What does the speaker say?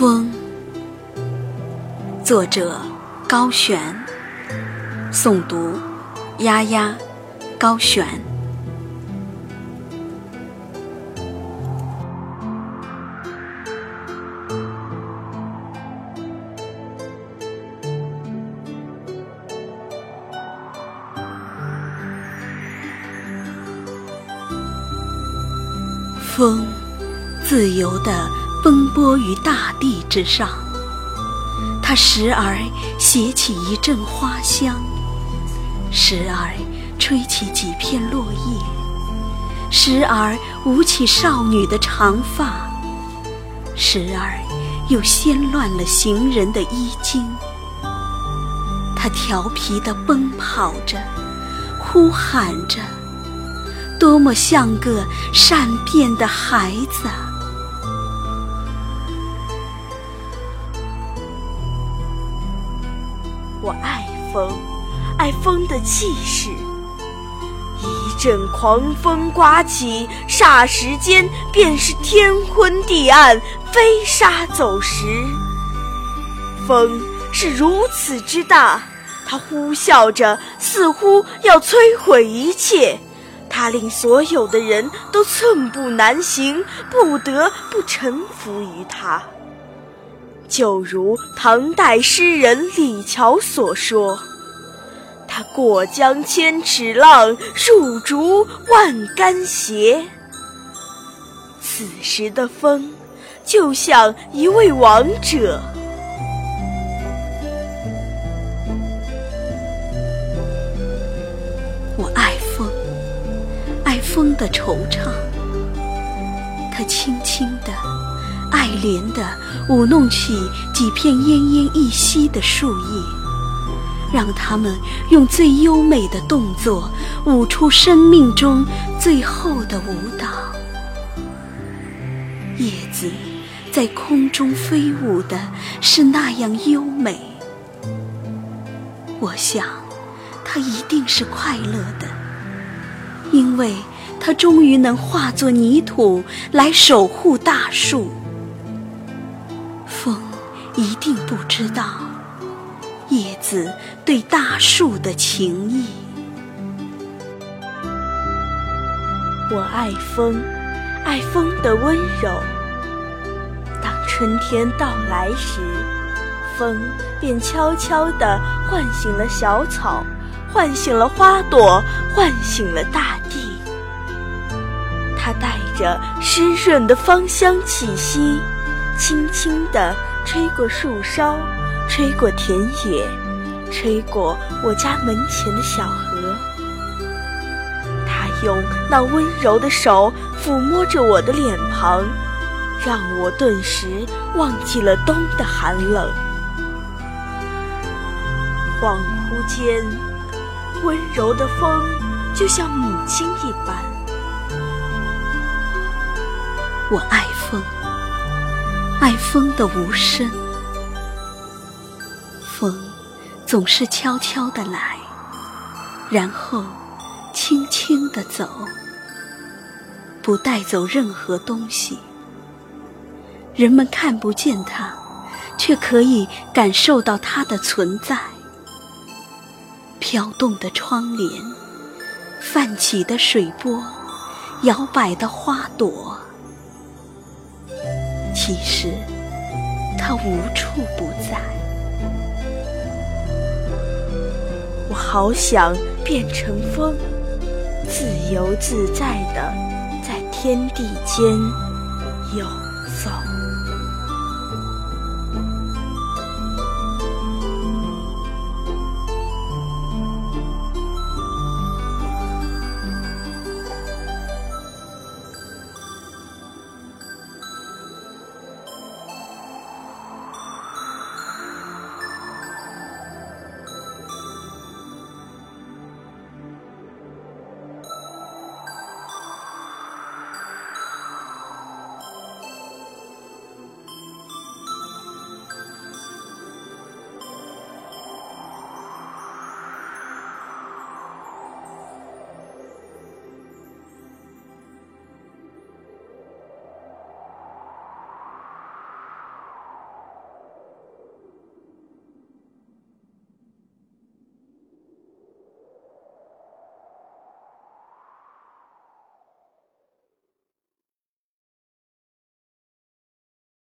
风，作者高璇，诵读丫丫，高璇。风，自由的奔波于大地之上。它时而携起一阵花香，时而吹起几片落叶，时而舞起少女的长发，时而又掀乱了行人的衣襟。它调皮地奔跑着，呼喊着。多么像个善变的孩子！我风，爱风的气势。一阵狂风刮起，霎时间便是天昏地暗，飞沙走石。风是如此之大，它呼啸着，似乎要摧毁一切。它令所有的人都寸步难行，不得不臣服于它。就如唐代诗人李峤所说：“他过江千尺浪，入竹万竿斜。”此时的风，就像一位王者。我爱风爱风的惆怅，它轻轻地、怜地舞弄起几片奄奄一息的树叶，让它们用最优美的动作舞出生命中最后的舞蹈。叶子在空中飞舞的是那样优美，我想，它一定是快乐的，因为。它终于能化作泥土来守护大树。一定不知道叶子对大树的情谊。我爱风，爱风的温柔。当春天到来时，风便悄悄地唤醒了小草，唤醒了花朵，唤醒了大地。它带着湿润的芳香气息，轻轻地吹过树梢，吹过田野，吹过我家门前的小河。它用那温柔的手抚摸着我的脸庞，让我顿时忘记了冬的寒冷。恍惚间，温柔的风就像母亲一般。我爱风，爱风的无声。风总是悄悄地来，然后轻轻地走，不带走任何东西。人们看不见它，却可以感受到它的存在。飘动的窗帘，泛起的水波，摇摆的花朵。其实，它无处不在。我好想变成风，自由自在的在天地间游走。